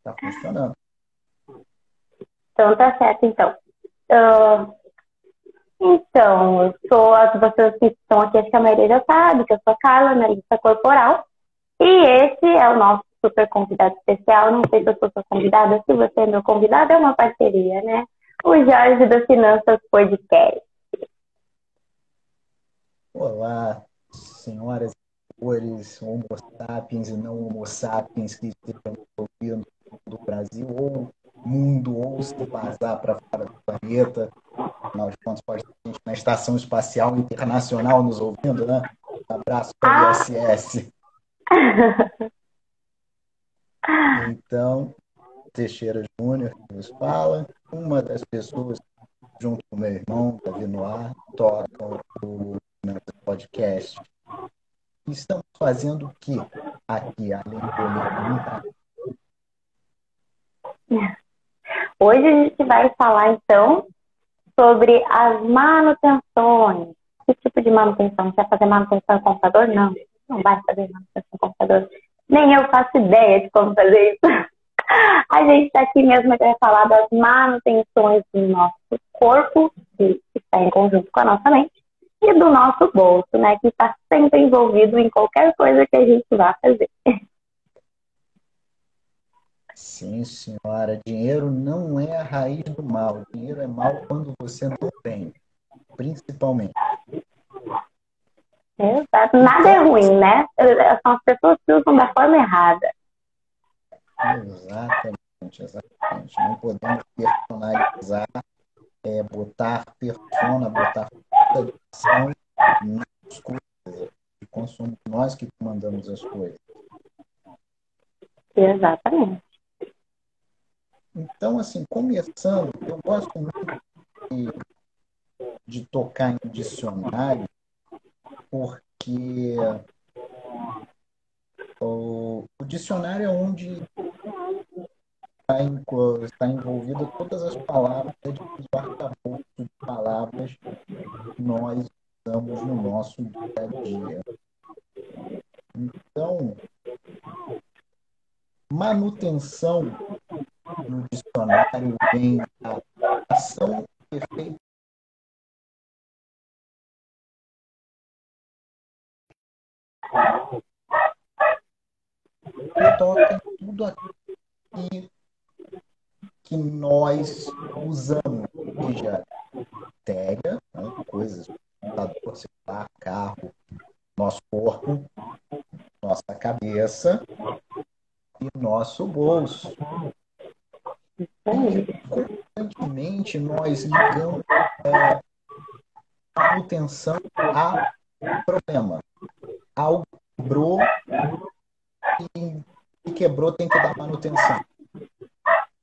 Está funcionando. Então tá certo, então. Uh, então, eu sou, as pessoas que estão aqui, acho que a maioria já sabe, que eu sou a Carla, analista corporal. E esse é o nosso super convidado especial. Não sei se eu sou sua convidada, se você é meu convidado, é uma parceria, né? O Jorge das Finanças Podcast. Olá, senhoras e senhores, homo sapiens e não homo sapiens que estejam ouvindo do Brasil ou mundo, ou se vazar para fora do planeta. Afinal de contas, pode ter gente na Estação Espacial Internacional nos ouvindo, né? Um abraço para o ISS. Então, Teixeira Júnior que nos fala, uma das pessoas, junto com meu irmão, Davi Noir, tocam o podcast. Estamos fazendo o que aqui, além do Hoje a gente vai falar, então, sobre as manutenções. Que tipo de manutenção? Você vai fazer manutenção no computador? Não, não vai fazer manutenção no computador. Nem eu faço ideia de como fazer isso. A gente está aqui mesmo para falar das manutenções do nosso corpo, que está em conjunto com a nossa mente, e do nosso bolso, né, que está sempre envolvido em qualquer coisa que a gente vá fazer. Sim, senhora. Dinheiro não é a raiz do mal. Dinheiro é mal quando você não tem, principalmente. Exato. Nada é ruim, né? São as pessoas que usam da forma errada. Exatamente, exatamente. Não podemos personalizar, é, botar persona, botar ação nas coisas de consumo. Nós que comandamos as coisas. Exatamente. Então, assim, começando, eu gosto muito de, de tocar em dicionário, porque o, o dicionário é onde está, em, está envolvida todas as palavras, arcabouços de palavras que nós usamos no nosso dia a dia. Então, manutenção no dicionário vem a ação perfeita toca tudo aqui que nós usamos, seja tega, né, coisas, computador, celular, carro, nosso corpo, nossa cabeça e nosso bolso. Constantemente nós ligamos é, manutenção a problema. Algo quebrou e, e quebrou tem que dar manutenção.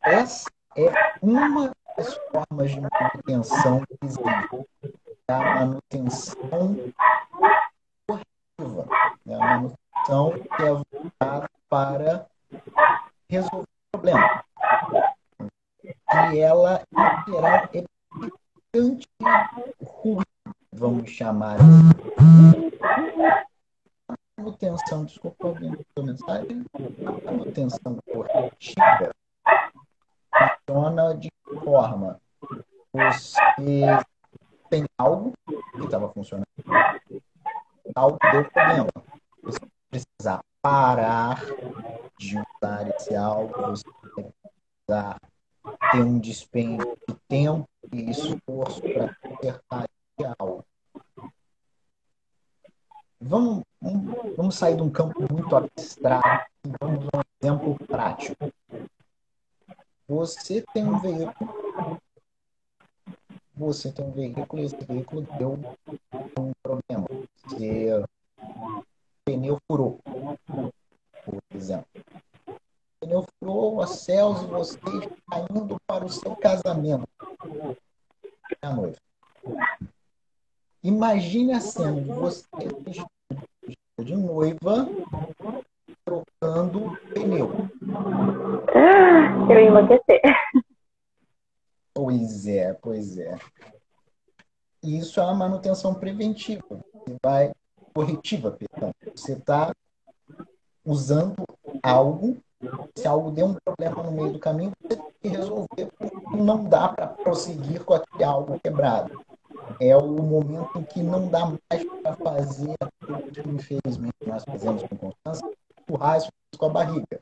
Essa é uma das formas de manutenção que existe. É a manutenção corretiva. É a manutenção que é voltada para resolver o problema que ela, em geral, é bastante ruim, vamos chamar assim. Manutenção, desculpa alguém a mensagem, manutenção corretiva funciona de forma você tem algo que estava funcionando, algo deu problema. Você precisa parar de usar esse algo, você precisar ter um dispêndio de tempo e esforço para acertar algo. Vamos, vamos, vamos sair de um campo muito abstrato e vamos dar um exemplo prático. Você tem um veículo, você tem um veículo e esse veículo deu um problema. Você, o pneu furou, por exemplo pneu furou, a céus e você está indo para o seu casamento. A noiva. Imagine a cena de você de noiva trocando pneu. Eu ia enlouquecer. Pois é, pois é. Isso é uma manutenção preventiva. Você vai corretiva, perdão. Você está usando algo se algo deu um problema no meio do caminho, você tem que resolver. Não dá para prosseguir com aquele algo quebrado. É o momento em que não dá mais para fazer aquilo que, infelizmente, nós fazemos com constância, empurrar isso com a barriga.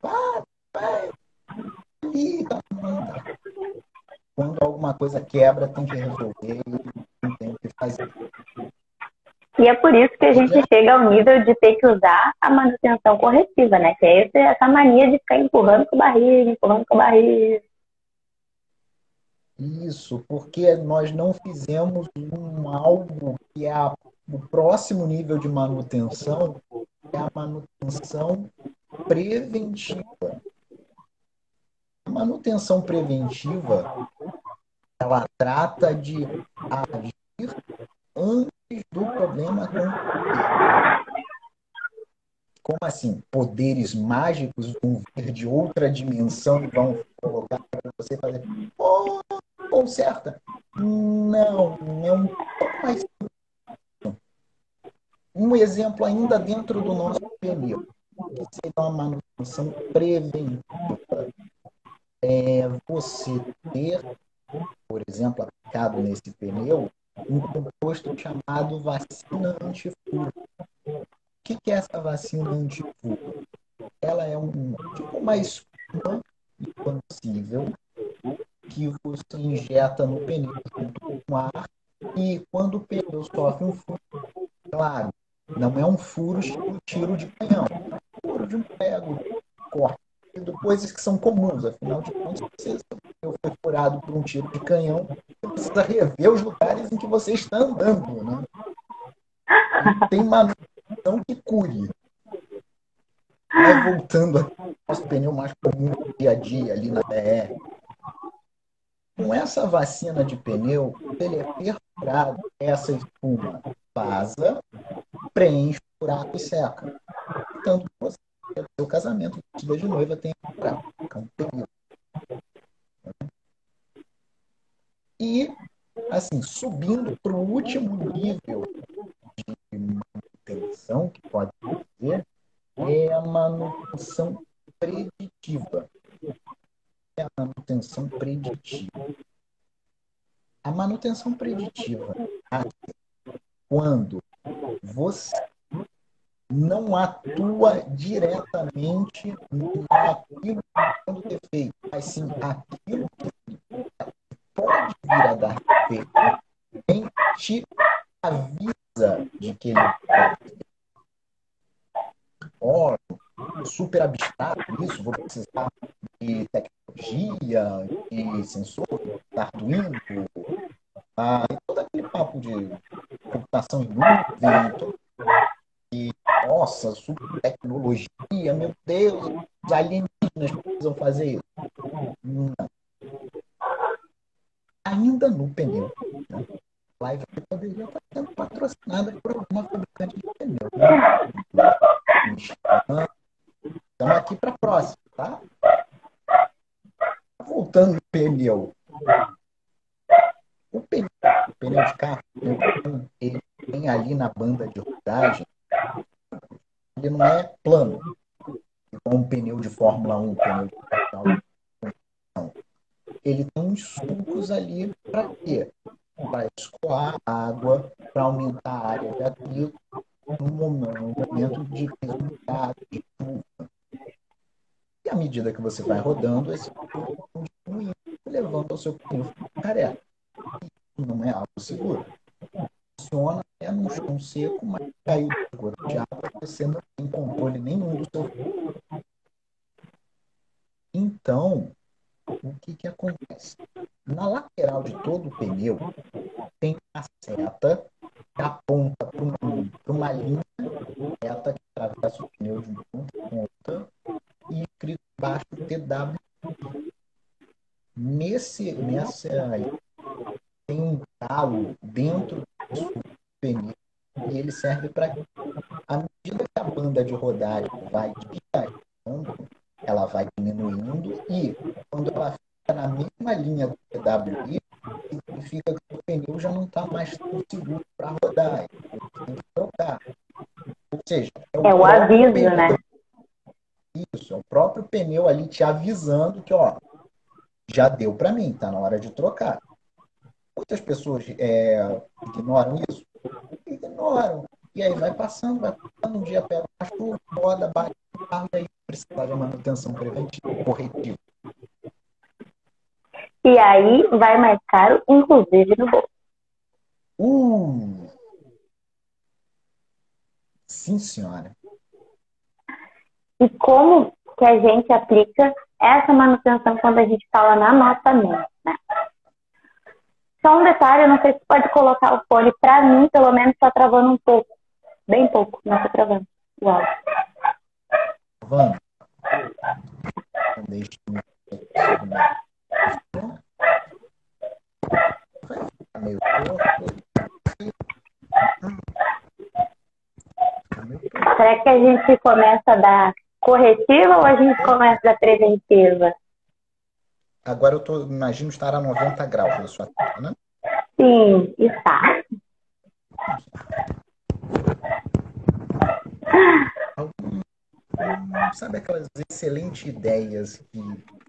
Vai, vai, tá, Quando alguma coisa quebra, tem que resolver que fazer. E é por isso que a gente chega ao nível de ter que usar a manutenção corretiva, né? Que é essa mania de ficar empurrando com a barriga, empurrando com a barriga. Isso, porque nós não fizemos um algo que é a, o próximo nível de manutenção, é a manutenção preventiva. A manutenção preventiva, ela trata de agir antes do problema acontecer. Como assim? Poderes mágicos vão vir de outra dimensão e vão colocar para você fazer. Oh, conserta. Não, é um pouco mais. Um exemplo ainda dentro do nosso pneu, que seria uma manutenção preventiva. É você ter, por exemplo, aplicado nesse pneu, um composto chamado vacina antifurto. O que é essa vacina antifurto? Ela é um tipo uma espuma inconcível que você injeta no pneu junto com ar e quando o pneu sofre um furo, claro, não é um furo estilo tiro de canhão, é um furo de um prego, corte, coisas que são comuns, afinal de contas, pneu foi furado por um tiro de canhão, você precisa rever os lugares em que você está andando, né? tem manutenção que cure. Aí voltando ao pneu mais comum do dia a dia, ali na BR, com essa vacina de pneu, ele é perfurado, essa espuma vaza, preenche o buraco e seca. Tanto que você, o seu casamento, vestida de noiva, tem pneu. E, assim, subindo para o último nível de manutenção que pode fazer, é a manutenção preditiva é a manutenção preditiva. A manutenção preditiva quando você não atua diretamente naquilo que pode ter feito, mas sim aquilo que pode vir a dar defeito, quem te avisa de que ele pode oh, super abstrato isso, vou precisar de tecnologia, de sensor, Arduino, ah, e todo aquele papo de computação em nuvem, e, nossa, super tecnologia, meu Deus, os alienígenas precisam fazer isso. Não. Ainda no pneu. Né? Live poderia estar sendo patrocinada por alguma fabricante de pneu. Né? Estamos aqui para a próxima, tá? Voltando ao pneu. O pneu, o pneu de carro, ele tem ali na banda de rodagem, ele não é plano, como um pneu de Fórmula 1, pneu de carro. Não. Ele tem uns sulcos ali para quê? Para escoar água, para aumentar a área de atrito no momento de resultado, de chuva. E à medida que você vai rodando, esse pneu diminuindo, levando ao seu pneu careca. Isso não é algo seguro. Funciona é num chão seco, mas caiu de água, você não tem controle nenhum do seu Então, o que, que acontece? Na lateral de todo o pneu tem uma seta que aponta para uma, uma linha reta que atravessa o pneu de ponta a ponta e escrito embaixo TW. Nesse, nessa tem um calo dentro do pneu e ele serve para à medida que a banda de rodagem vai dilatando, ela vai diminuindo e quando ela fica na mesma linha do TWI, significa que o pneu já não está mais tão seguro para rodar. Tem que trocar. Ou seja, é o, é o aviso, pneu, né? Isso, é o próprio pneu ali te avisando que, ó, já deu para mim, tá na hora de trocar. Muitas pessoas é, ignoram isso? Ignoram. E aí vai passando, vai passando, um dia pega a chuva, roda, bate o carro e aí precisa de manutenção preventiva, corretiva. E aí vai mais caro, inclusive no bolso. Uh! Sim, senhora. E como que a gente aplica essa manutenção quando a gente fala na nossa mente, né? Só um detalhe, eu não sei se pode colocar o fone. Para mim, pelo menos, está travando um pouco. Bem pouco, não está travando. Uau. Vamos. Será que a gente começa da corretiva ou a gente começa da preventiva? Agora eu tô, imagino estar a 90 graus na sua tela, né? Sim, está. Sabe aquelas excelentes ideias que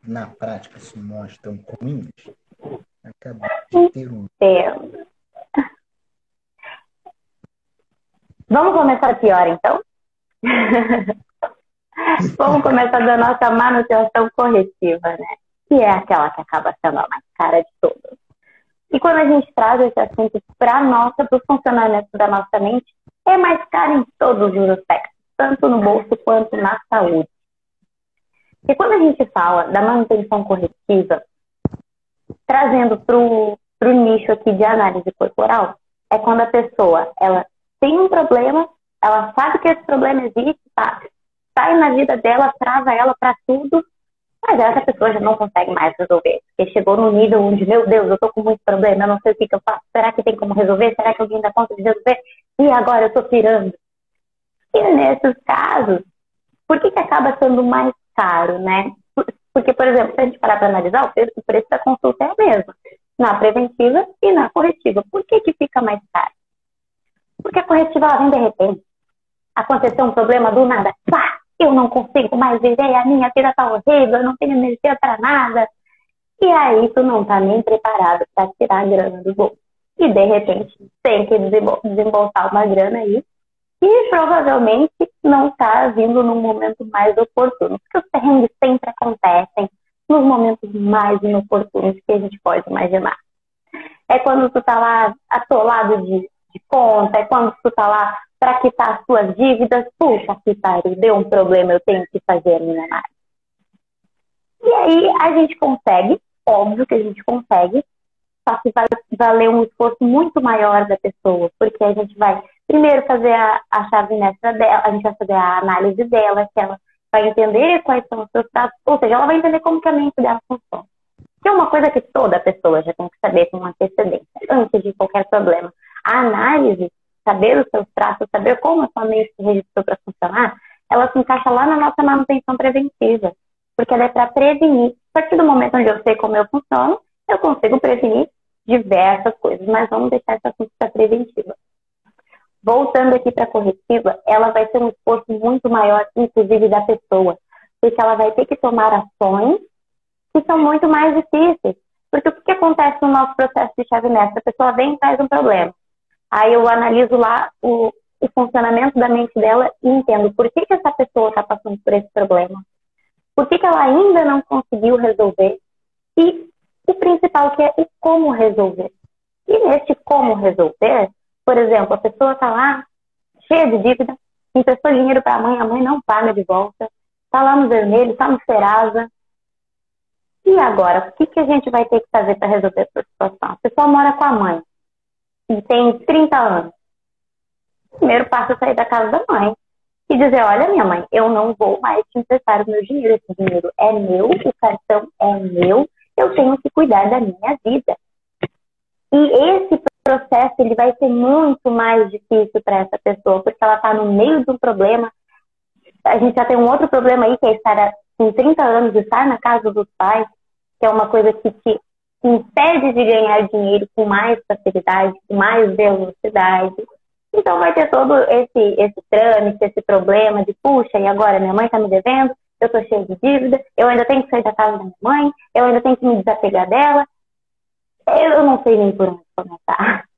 na prática se mostram ruins? Acabei de ter um. Entendo. Vamos começar pior, então? Vamos começar da nossa manutenção corretiva, né? Que é aquela que acaba sendo a mais cara de todas. E quando a gente traz esse assunto para nossa, para o funcionamento da nossa mente, é mais caro em todos os aspectos, tanto no bolso quanto na saúde. E quando a gente fala da manutenção corretiva, trazendo para o nicho aqui de análise corporal, é quando a pessoa ela tem um problema, ela sabe que esse problema existe, tá? sai na vida dela, trava ela para tudo, mas essa pessoa já não consegue mais resolver. Porque chegou no nível onde, meu Deus, eu tô com muito problema, eu não sei o que, que eu faço. Será que tem como resolver? Será que alguém dá conta de resolver? E agora eu tô pirando. E nesses casos, por que, que acaba sendo mais caro, né? Porque, por exemplo, se a gente parar para analisar, o preço, o preço da consulta é o mesmo. Na preventiva e na corretiva. Por que, que fica mais caro? Porque a corretiva ela vem de repente. Aconteceu um problema do nada. Pá! Eu não consigo mais viver, a minha vida tá horrível, eu não tenho energia para nada. E aí tu não tá nem preparado para tirar a grana do bolso. E de repente tem que desembolsar uma grana aí e provavelmente não está vindo num momento mais oportuno, porque os perrengues sempre acontecem nos momentos mais inoportunos que a gente pode imaginar. É quando tu tá lá atolado de, de conta, é quando tu tá lá para quitar as suas dívidas, puxa que pariu, deu um problema, eu tenho que fazer a minha análise. E aí a gente consegue, óbvio que a gente consegue, só que vai valer um esforço muito maior da pessoa, porque a gente vai primeiro fazer a, a chave mestra dela, a gente vai fazer a análise dela, que ela vai entender quais são os seus traços, ou seja, ela vai entender como que a mente dela funciona. Que é uma coisa que toda pessoa já tem que saber com antecedência, antes de qualquer problema. A análise, saber os seus traços, saber como a sua mente se registrou para funcionar, ela se encaixa lá na nossa manutenção preventiva, porque ela é para prevenir. A partir do momento onde eu sei como eu funciono, eu consigo prevenir diversas coisas, mas vamos deixar esse assunto para preventiva. Voltando aqui para a corretiva, ela vai ter um esforço muito maior, inclusive da pessoa, porque ela vai ter que tomar ações que são muito mais difíceis. Porque o que, que acontece no nosso processo de chave mestra? A pessoa vem e traz um problema. Aí eu analiso lá o, o funcionamento da mente dela e entendo por que, que essa pessoa está passando por esse problema. Por que, que ela ainda não conseguiu resolver? E o principal que é o como resolver. E neste como resolver, por exemplo, a pessoa está lá cheia de dívida, emprestou dinheiro para a mãe, a mãe não paga de volta, está lá no vermelho, está no Serasa. E agora, o que, que a gente vai ter que fazer para resolver essa situação? A pessoa mora com a mãe e tem 30 anos. Primeiro passo é sair da casa da mãe e dizer, olha minha mãe, eu não vou mais te emprestar o meu dinheiro, esse dinheiro é meu, o cartão é meu, eu tenho que cuidar da minha vida. E esse processo ele vai ser muito mais difícil para essa pessoa, porque ela está no meio de um problema. A gente já tem um outro problema aí, que é estar com 30 anos, estar na casa dos pais, que é uma coisa que te impede de ganhar dinheiro com mais facilidade, com mais velocidade. Então vai ter todo esse, esse trâmite, esse problema de, puxa, e agora minha mãe está me devendo, eu tô cheia de dívida, eu ainda tenho que sair da casa da minha mãe, eu ainda tenho que me desapegar dela. Eu não sei nem por onde começar.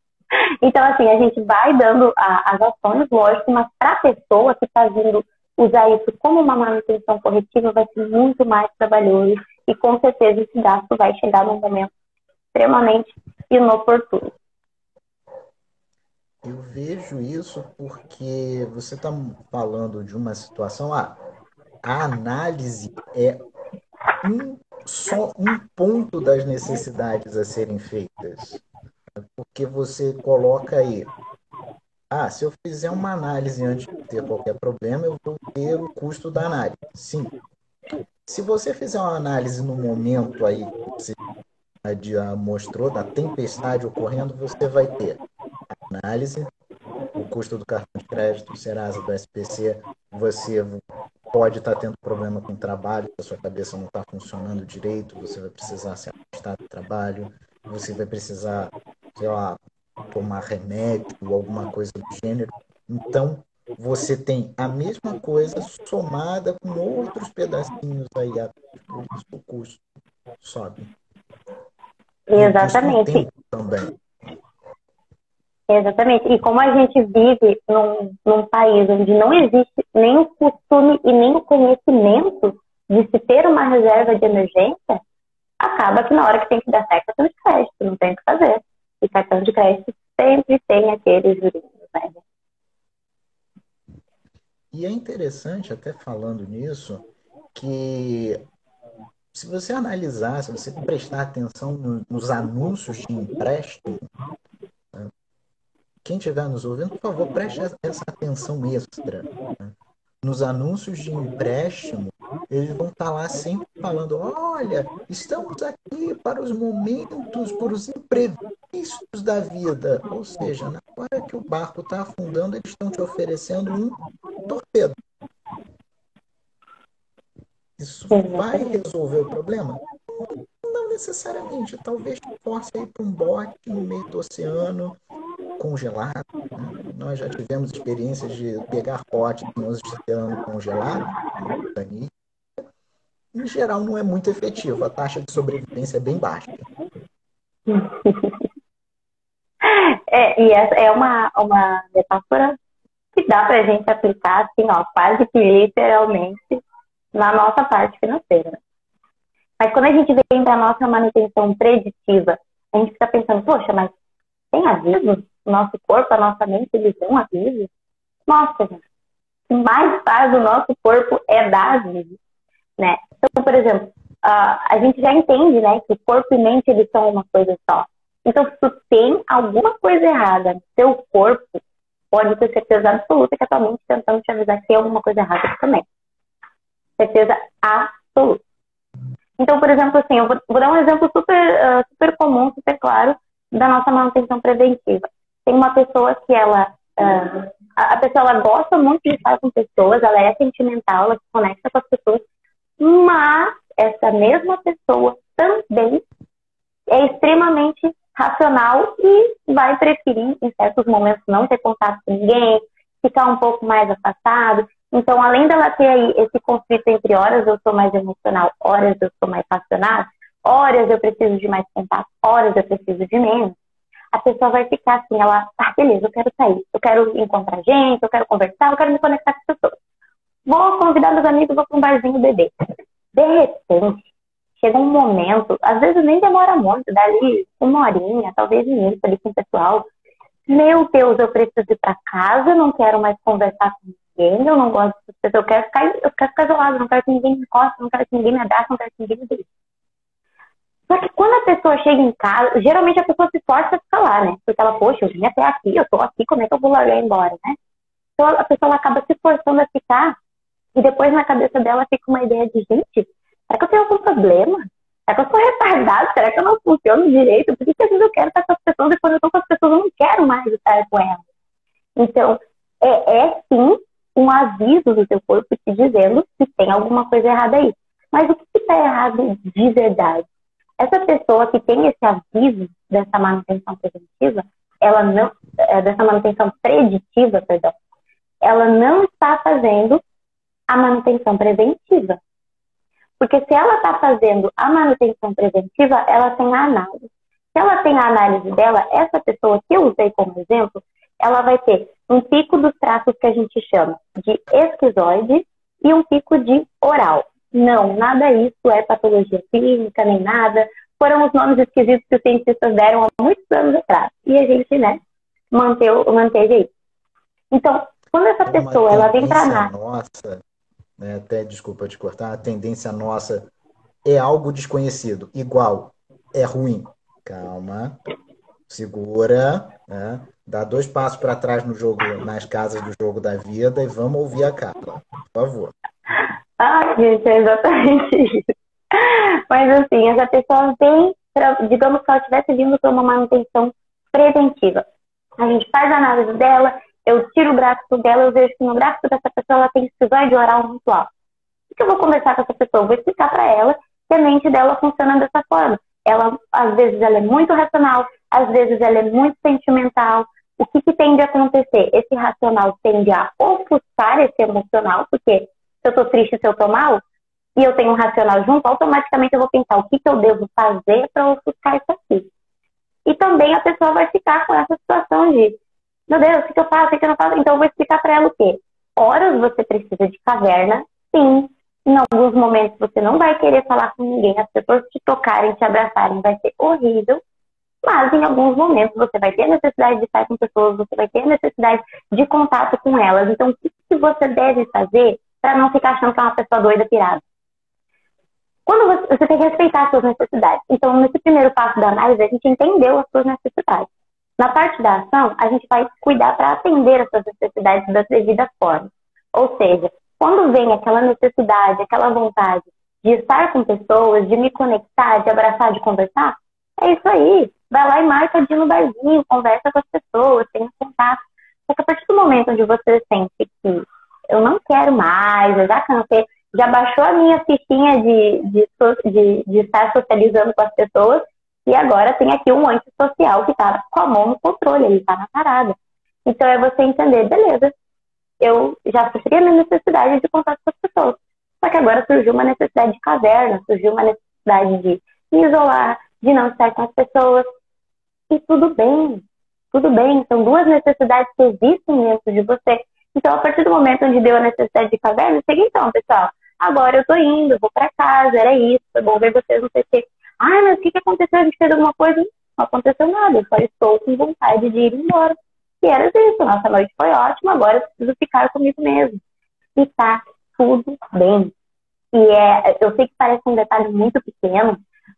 Então, assim, a gente vai dando a, as ações, lógico, mas para a pessoa que está vindo usar isso como uma manutenção corretiva vai ser muito mais trabalhoso e com certeza esse gasto vai chegar num momento extremamente inoportuno. Eu vejo isso porque você está falando de uma situação. Ah, a análise é um, só um ponto das necessidades a serem feitas. Porque você coloca aí. Ah, se eu fizer uma análise antes de ter qualquer problema, eu vou ter o custo da análise. Sim. Se você fizer uma análise no momento aí que você mostrou, da tempestade ocorrendo, você vai ter análise, o custo do cartão de crédito, do Serasa, do SPC, você pode estar tendo problema com o trabalho, a sua cabeça não está funcionando direito, você vai precisar se afastar do trabalho, você vai precisar, sei lá, tomar remédio ou alguma coisa do gênero. Então, você tem a mesma coisa somada com outros pedacinhos aí, por isso o custo sobe. Exatamente. também. Exatamente. E como a gente vive num, num país onde não existe nem o costume e nem o conhecimento de se ter uma reserva de emergência, acaba que na hora que tem que dar certo, de crédito, não tem o que fazer. E cartão de crédito sempre tem aqueles juros, né? E é interessante, até falando nisso, que se você analisar, se você prestar atenção nos anúncios de empréstimo, quem estiver nos ouvindo, por favor, preste essa atenção extra. Né? Nos anúncios de empréstimo, eles vão estar lá sempre falando: olha, estamos aqui para os momentos, para os imprevistos da vida. Ou seja, na hora que o barco está afundando, eles estão te oferecendo um torpedo. Isso vai resolver o problema? Não necessariamente. Talvez force aí para um bote no meio do oceano, congelado. Né? Nós já tivemos experiências de pegar potes no oceano congelado, em geral não é muito efetivo. A taxa de sobrevivência é bem baixa. É, e essa é uma, uma metáfora que dá para a gente aplicar, assim, ó, quase que literalmente na nossa parte financeira. Mas quando a gente vem para a nossa manutenção preditiva, a gente fica pensando, poxa, mas tem aviso? Nosso corpo, a nossa mente, eles dão aviso? Nossa, gente, o mais faz o nosso corpo é dar né? Então, por exemplo, uh, a gente já entende, né, que corpo e mente, eles são uma coisa só. Então, se tu tem alguma coisa errada no teu corpo, pode ter certeza absoluta que a tua mente tentando te avisar que tem alguma coisa errada também. Certeza absoluta. Então, por exemplo, assim, eu vou, vou dar um exemplo super, uh, super comum, super claro, da nossa manutenção preventiva. Tem uma pessoa que ela, uh, a pessoa ela gosta muito de estar com pessoas, ela é sentimental, ela se conecta com as pessoas, mas essa mesma pessoa também é extremamente racional e vai preferir, em certos momentos, não ter contato com ninguém, ficar um pouco mais afastado. Então, além dela ter aí esse conflito entre horas eu sou mais emocional, horas eu sou mais racional, horas eu preciso de mais contato, horas eu preciso de menos, a pessoa vai ficar assim, ela, ah, beleza, eu quero sair, eu quero encontrar gente, eu quero conversar, eu quero me conectar com as pessoas. Vou convidar meus amigos, vou para um barzinho beber. De repente, chega um momento, às vezes nem demora muito, dali uma horinha, talvez minuto ali com o pessoal. Meu Deus, eu preciso ir para casa, não quero mais conversar com ninguém, eu não gosto de pessoas, eu quero ficar, eu quero ficar isolado, não quero que ninguém me encoste, não quero que ninguém me abrace, não quero que ninguém me beije. Só que quando a pessoa chega em casa, geralmente a pessoa se força a ficar lá, né? Porque ela, poxa, eu vim até aqui, eu tô aqui, como é que eu vou largar embora, né? Então a pessoa acaba se forçando a ficar e depois na cabeça dela fica uma ideia de, gente, será que eu tenho algum problema? Será que eu sou retardada? Será que eu não funciono direito? Por que, que às vezes eu quero estar com as pessoas e quando eu estou com as pessoas eu não quero mais estar com elas? Então, é, é sim um aviso do teu corpo te dizendo que tem alguma coisa errada aí. Mas o que está errado de verdade? Essa pessoa que tem esse aviso dessa manutenção preventiva, ela não, é, dessa manutenção preditiva, perdão, ela não está fazendo a manutenção preventiva. Porque se ela está fazendo a manutenção preventiva, ela tem a análise. Se ela tem a análise dela, essa pessoa que eu usei como exemplo, ela vai ter um pico dos traços que a gente chama de esquizoide e um pico de oral. Não, nada isso é patologia clínica, nem nada. Foram os nomes esquisitos que os cientistas deram há muitos anos atrás. E a gente, né, manteve, manteve aí. Então, quando essa pessoa ela vem para nada. Nossa, né, até desculpa te cortar, a tendência nossa é algo desconhecido, igual, é ruim. Calma, segura, né? dá dois passos para trás no jogo, nas casas do jogo da vida e vamos ouvir a Carla, por favor. Ah, gente, é exatamente isso. Mas assim, essa pessoa vem, digamos que ela estivesse vindo para uma manutenção preventiva. A gente faz a análise dela, eu tiro o gráfico dela, eu vejo que no gráfico dessa pessoa ela tem esquizoide oral muito alto. O que eu vou conversar com essa pessoa? Eu vou explicar para ela que a mente dela funciona dessa forma. Ela, às vezes, ela é muito racional, às vezes ela é muito sentimental. O que, que tende a acontecer? Esse racional tende a ofuscar esse emocional, porque eu estou triste, se eu estou mal, e eu tenho um racional junto, automaticamente eu vou pensar o que, que eu devo fazer para ofuscar isso aqui. E também a pessoa vai ficar com essa situação de meu Deus, o que eu faço, o que eu não faço? Então eu vou explicar para ela o quê? Horas você precisa de caverna, sim. Em alguns momentos você não vai querer falar com ninguém, as pessoas te tocarem, te abraçarem, vai ser horrível. Mas em alguns momentos você vai ter necessidade de estar com pessoas, você vai ter necessidade de contato com elas. Então, o que você deve fazer para não ficar achando que é uma pessoa doida pirada? Quando você, você tem que respeitar as suas necessidades. Então, nesse primeiro passo da análise, a gente entendeu as suas necessidades. Na parte da ação, a gente vai cuidar para atender essas necessidades da devida forma. Ou seja, quando vem aquela necessidade, aquela vontade de estar com pessoas, de me conectar, de abraçar, de conversar, é isso aí. Vai lá e marca de no barzinho, conversa com as pessoas, tenha contato. Só que a partir do momento onde você sente que eu não quero mais, eu já cansei, já baixou a minha fichinha de, de, de, de estar socializando com as pessoas, e agora tem aqui um antissocial que está com a mão no controle, ele está na parada. Então é você entender, beleza, eu já sofri a minha necessidade de contato com as pessoas. Só que agora surgiu uma necessidade de caverna, surgiu uma necessidade de me isolar, de não estar com as pessoas. E tudo bem, tudo bem. São duas necessidades que existem dentro de você. Então, a partir do momento onde deu a necessidade de caverna, chega então, pessoal. Agora eu tô indo, vou para casa, era isso, foi bom ver vocês, não sei o quê. Ai, mas o que, que aconteceu? A gente fez alguma coisa? Não aconteceu nada, eu só estou com vontade de ir embora. E era isso, nossa noite foi ótima, agora eu preciso ficar comigo mesmo. E tá tudo bem. E é, eu sei que parece um detalhe muito pequeno,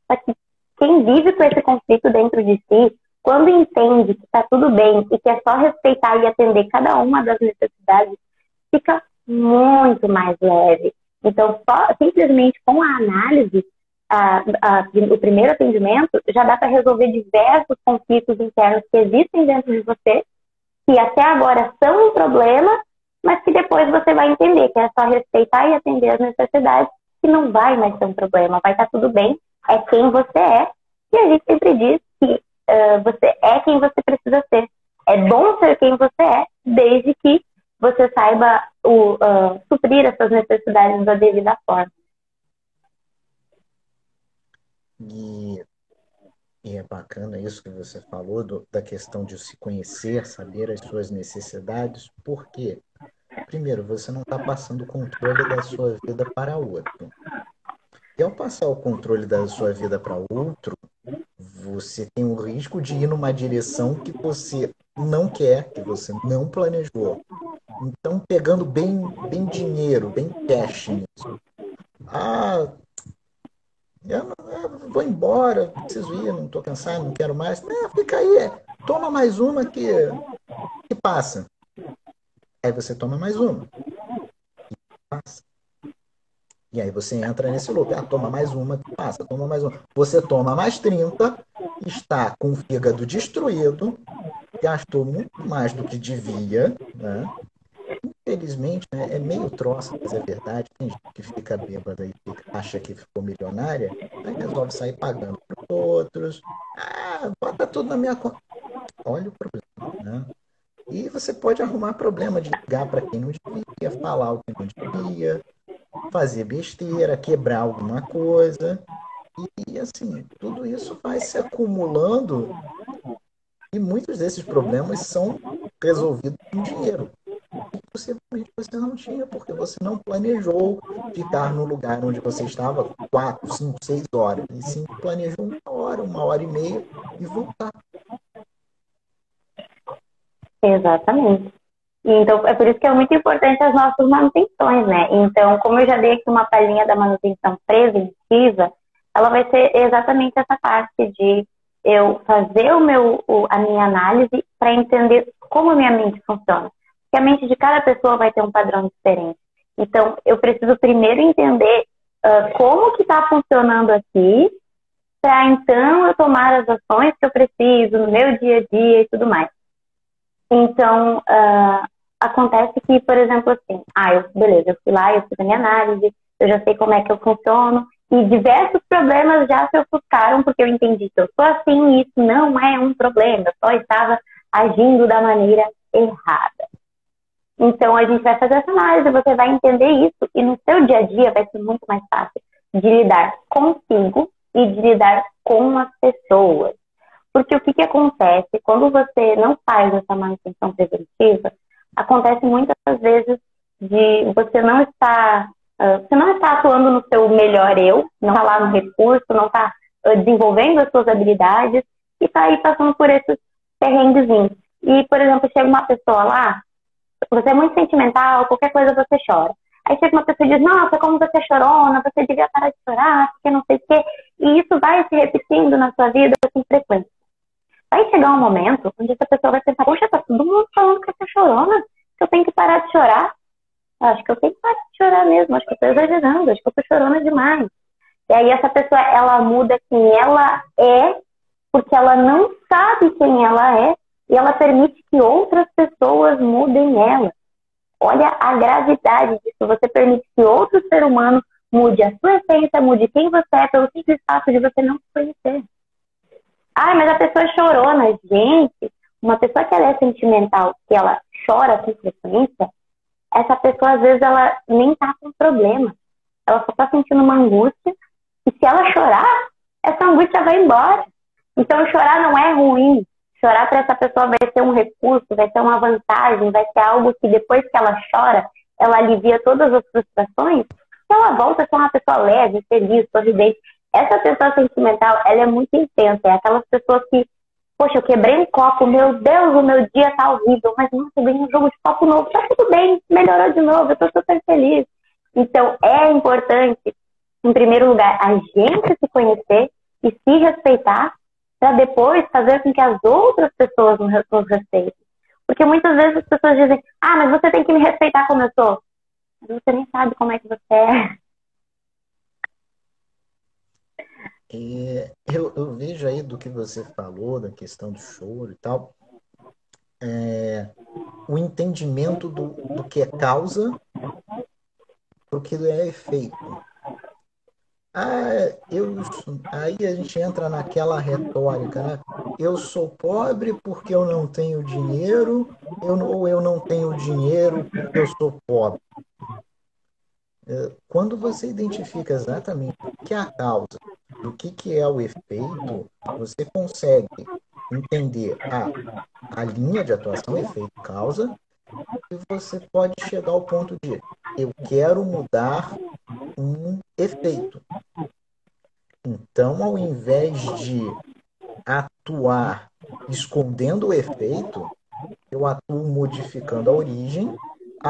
só que quem vive com esse conflito dentro de si, quando entende que está tudo bem e que é só respeitar e atender cada uma das necessidades, fica muito mais leve. Então, só, simplesmente com a análise, a, a, o primeiro atendimento, já dá para resolver diversos conflitos internos que existem dentro de você, que até agora são um problema, mas que depois você vai entender que é só respeitar e atender as necessidades, que não vai mais ser um problema, vai estar tudo bem, é quem você é, e a gente sempre diz uh, você é quem você precisa ser. É bom ser quem você é, desde que você saiba o, uh, suprir essas necessidades da devida forma. E, e é bacana isso que você falou do, da questão de se conhecer, saber as suas necessidades, porque, primeiro, você não está passando o controle da sua vida para outro. E ao passar o controle da sua vida para outro, você tem o risco de ir numa direção que você não quer, que você não planejou. Então, pegando bem, bem dinheiro, bem cash nisso. Ah, eu, eu vou embora, preciso ir, não estou cansado, não quero mais. Não, fica aí, toma mais uma que, que passa. Aí você toma mais uma. E passa. E aí você entra nesse lugar, toma mais uma, passa, toma mais uma. Você toma mais 30, está com o fígado destruído, gastou muito mais do que devia, né? Infelizmente, né, é meio troça, mas é verdade. Tem gente que fica bêbada e acha que ficou milionária, aí resolve sair pagando para os outros. Ah, bota tudo na minha conta. Olha o problema, né? E você pode arrumar problema de ligar para quem não devia, falar o que não devia. Fazer besteira, quebrar alguma coisa. E, assim, tudo isso vai se acumulando e muitos desses problemas são resolvidos com dinheiro. E possivelmente você não tinha, porque você não planejou ficar no lugar onde você estava quatro, cinco, seis horas. E sim planejou uma hora, uma hora e meia e voltar. Exatamente. Então, é por isso que é muito importante as nossas manutenções, né? Então, como eu já dei aqui uma palhinha da manutenção preventiva, ela vai ser exatamente essa parte de eu fazer o meu, a minha análise para entender como a minha mente funciona. Porque a mente de cada pessoa vai ter um padrão diferente. Então, eu preciso primeiro entender uh, como que está funcionando aqui, para então eu tomar as ações que eu preciso no meu dia a dia e tudo mais. Então, acontece que, por exemplo, assim, ah, eu, beleza, eu fui lá, eu fiz a minha análise, eu já sei como é que eu funciono, e diversos problemas já se ofuscaram porque eu entendi que eu sou assim e isso não é um problema, só estava agindo da maneira errada. Então a gente vai fazer essa análise, você vai entender isso e no seu dia a dia vai ser muito mais fácil de lidar consigo e de lidar com as pessoas. Porque o que, que acontece? Quando você não faz essa manutenção preventiva, acontece muitas vezes de você não estar, uh, você não está atuando no seu melhor eu, não está lá no recurso, não está uh, desenvolvendo as suas habilidades e está aí passando por esses perrenguezinhos. E, por exemplo, chega uma pessoa lá, você é muito sentimental, qualquer coisa você chora. Aí chega uma pessoa e diz, nossa, como você é chorona, você devia parar de chorar, porque não sei o quê. E isso vai se repetindo na sua vida com frequência. Vai chegar um momento onde essa pessoa vai pensar, poxa, tá todo mundo falando que eu tô chorona, que eu tenho que parar de chorar. Acho que eu tenho que parar de chorar mesmo, acho que eu tô exagerando, acho que eu tô chorona demais. E aí essa pessoa, ela muda quem ela é, porque ela não sabe quem ela é, e ela permite que outras pessoas mudem ela. Olha a gravidade disso. Você permite que outro ser humano mude a sua essência, mude quem você é, pelo simples fato de você não se conhecer. Ah, mas a pessoa é chorona. Gente, uma pessoa que ela é sentimental, que ela chora com frequência, essa pessoa às vezes ela nem tá com problema. Ela só tá sentindo uma angústia. E se ela chorar, essa angústia vai embora. Então chorar não é ruim. Chorar para essa pessoa vai ser um recurso, vai ser uma vantagem, vai ser algo que depois que ela chora, ela alivia todas as frustrações, e ela volta a ser uma pessoa leve, feliz, sorridente. Essa pessoa sentimental, ela é muito intensa. É aquelas pessoas que, poxa, eu quebrei um copo, meu Deus, o meu dia tá horrível, mas nossa, eu ganhei um jogo de copo novo, tá tudo bem, melhorou de novo, eu tô super feliz. Então, é importante, em primeiro lugar, a gente se conhecer e se respeitar, para depois fazer com que as outras pessoas nos respeitem. Porque muitas vezes as pessoas dizem, ah, mas você tem que me respeitar como eu sou. Mas você nem sabe como é que você é. É, eu, eu, vejo aí do que você falou, da questão do choro e tal, é, o entendimento do, do que é causa do que é efeito. Ah, eu, aí a gente entra naquela retórica, né? Eu sou pobre porque eu não tenho dinheiro, eu, ou eu não tenho dinheiro porque eu sou pobre. Quando você identifica exatamente o que é a causa, do que, que é o efeito, você consegue entender a, a linha de atuação, efeito, causa, e você pode chegar ao ponto de eu quero mudar um efeito. Então, ao invés de atuar escondendo o efeito, eu atuo modificando a origem,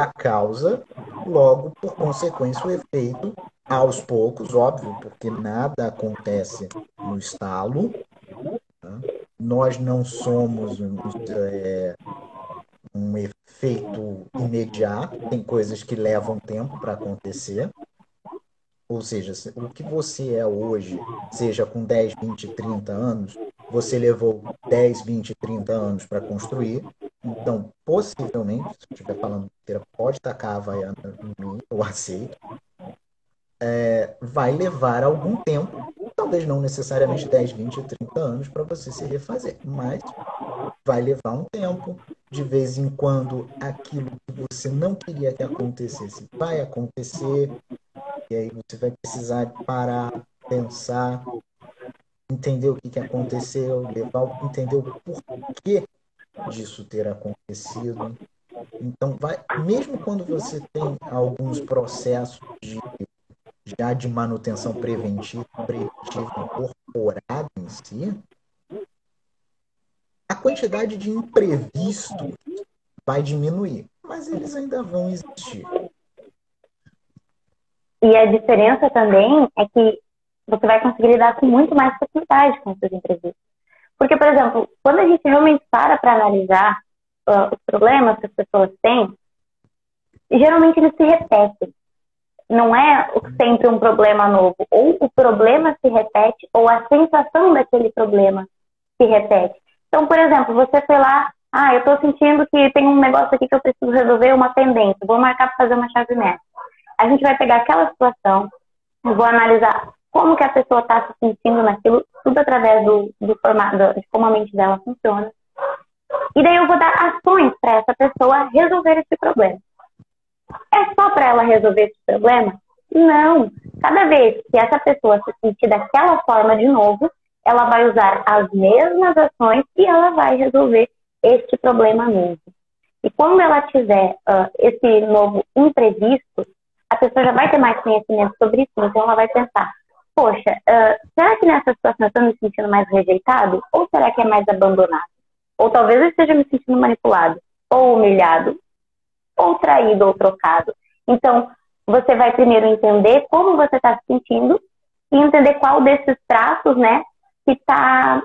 a causa, logo, por consequência, o efeito, aos poucos, óbvio, porque nada acontece no estalo. Tá? Nós não somos é, um efeito imediato, tem coisas que levam tempo para acontecer. Ou seja, o que você é hoje, seja com 10, 20, 30 anos, você levou 10, 20, 30 anos para construir. Então, possivelmente, se eu estiver falando pode tacar a Havaiana em mim, eu aceito. É, vai levar algum tempo, talvez não necessariamente 10, 20, 30 anos para você se refazer, mas vai levar um tempo. De vez em quando, aquilo que você não queria que acontecesse vai acontecer. E aí você vai precisar parar, pensar, entender o que, que aconteceu, levar, entender o porquê disso ter acontecido. Então, vai, mesmo quando você tem alguns processos de, já de manutenção preventiva, preventiva incorporado em si, a quantidade de imprevistos vai diminuir, mas eles ainda vão existir. E a diferença também é que você vai conseguir lidar com muito mais facilidade com esses imprevistos. Porque, por exemplo, quando a gente realmente para para analisar uh, os problemas que as pessoas têm, geralmente eles se repetem. Não é sempre um problema novo. Ou o problema se repete, ou a sensação daquele problema se repete. Então, por exemplo, você foi lá, ah, eu estou sentindo que tem um negócio aqui que eu preciso resolver, uma pendência, vou marcar para fazer uma chave mestra. A gente vai pegar aquela situação, vou analisar como que a pessoa está se sentindo naquilo, tudo através do, do formato, de como a mente dela funciona. E daí eu vou dar ações para essa pessoa resolver esse problema. É só para ela resolver esse problema? Não. Cada vez que essa pessoa se sentir daquela forma de novo, ela vai usar as mesmas ações e ela vai resolver este problema novo. E quando ela tiver uh, esse novo imprevisto, a pessoa já vai ter mais conhecimento sobre isso, então ela vai pensar, poxa, uh, será que nessa situação eu estou me sentindo mais rejeitado? Ou será que é mais abandonado? Ou talvez eu esteja me sentindo manipulado, ou humilhado, ou traído, ou trocado. Então, você vai primeiro entender como você está se sentindo e entender qual desses traços, né, que está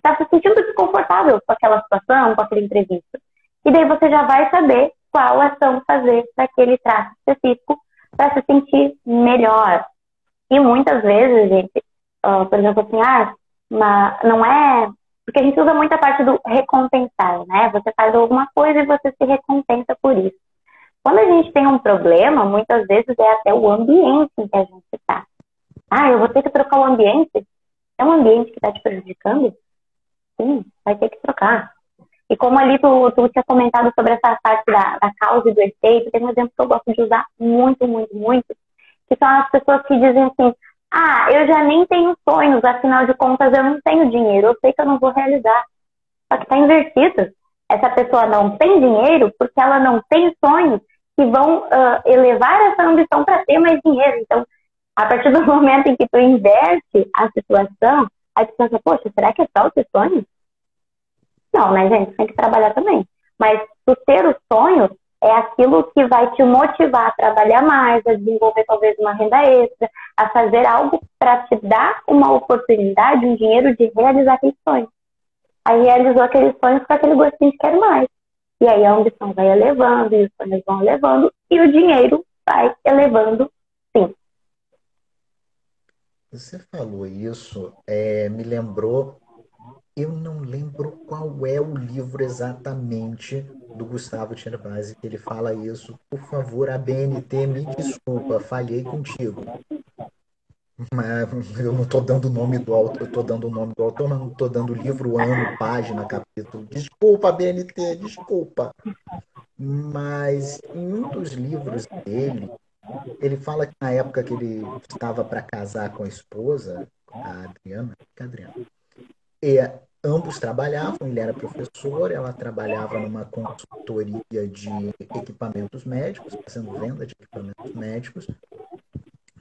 tá se sentindo desconfortável com aquela situação, com aquele imprevisto. E daí você já vai saber qual ação fazer para aquele traço específico para se sentir melhor. E muitas vezes, gente, uh, por exemplo, assim, ah, uma, não é. Porque a gente usa muita parte do recompensar, né? Você faz alguma coisa e você se recompensa por isso. Quando a gente tem um problema, muitas vezes é até o ambiente em que a gente está. Ah, eu vou ter que trocar o ambiente? É um ambiente que está te prejudicando? Sim, vai ter que trocar. E como ali tu, tu tinha comentado sobre essa parte da, da causa e do efeito, tem um exemplo que eu gosto de usar muito, muito, muito, que são as pessoas que dizem assim, ah, eu já nem tenho sonhos, afinal de contas eu não tenho dinheiro, eu sei que eu não vou realizar. Só que está invertido. Essa pessoa não tem dinheiro porque ela não tem sonhos que vão uh, elevar essa ambição para ter mais dinheiro. Então, a partir do momento em que tu inverte a situação, aí tu pensa, poxa, será que é só o teu sonho? Não, né, gente? Tem que trabalhar também. Mas tu ter os sonhos é aquilo que vai te motivar a trabalhar mais, a desenvolver talvez uma renda extra, a fazer algo para te dar uma oportunidade, um dinheiro de realizar aqueles sonhos. Aí realizou aqueles sonhos com aquele gostinho de quero mais. E aí a ambição vai elevando, e os sonhos vão elevando, e o dinheiro vai elevando sim. Você falou isso, é, me lembrou. Eu não lembro qual é o livro exatamente do Gustavo Tcherbasi que ele fala isso. Por favor, a BNT, me desculpa, falhei contigo. Mas eu não estou dando o nome do autor, eu estou dando o nome do autor, mas não estou dando livro, ano, página, capítulo. Desculpa, BNT, desculpa. Mas em um dos livros dele, ele fala que na época que ele estava para casar com a esposa, a Adriana, que é a Adriana, ambos trabalhavam, ele era professor, ela trabalhava numa consultoria de equipamentos médicos, fazendo venda de equipamentos médicos,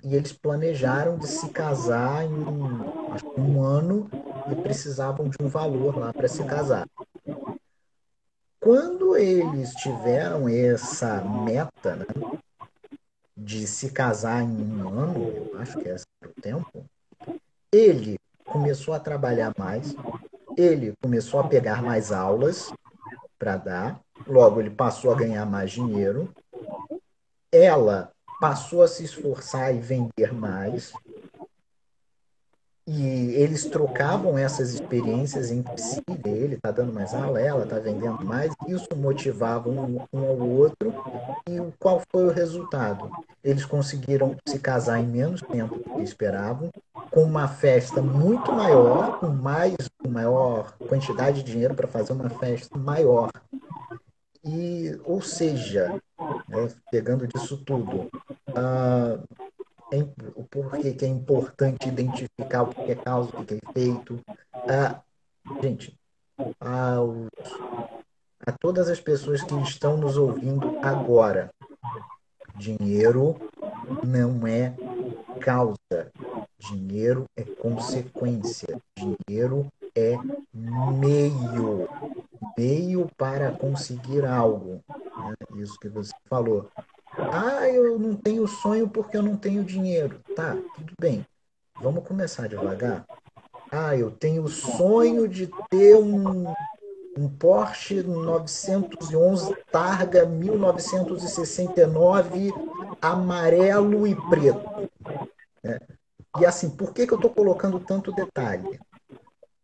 e eles planejaram de se casar em acho, um ano e precisavam de um valor lá para se casar. Quando eles tiveram essa meta, né, de se casar em um ano, acho que é esse o tempo, ele começou a trabalhar mais, ele começou a pegar mais aulas para dar, logo ele passou a ganhar mais dinheiro, ela passou a se esforçar e vender mais, e eles trocavam essas experiências entre si, ele está dando mais aula, ela está vendendo mais, isso motivava um, um, ao outro. E qual foi o resultado? Eles conseguiram se casar em menos tempo do que esperavam, com uma festa muito maior, com mais, com maior quantidade de dinheiro para fazer uma festa maior. E, ou seja, né, pegando disso tudo, uh, é, por que, que é importante identificar o que é causa, o que é efeito. Ah, gente, aos, a todas as pessoas que estão nos ouvindo agora, dinheiro não é causa, dinheiro é consequência, dinheiro é meio, meio para conseguir algo. Né? Isso que você falou. Ah, eu não tenho sonho porque eu não tenho dinheiro. Tá, tudo bem. Vamos começar devagar. Ah, eu tenho o sonho de ter um, um Porsche 911 Targa 1969 amarelo e preto. É. E assim, por que, que eu estou colocando tanto detalhe?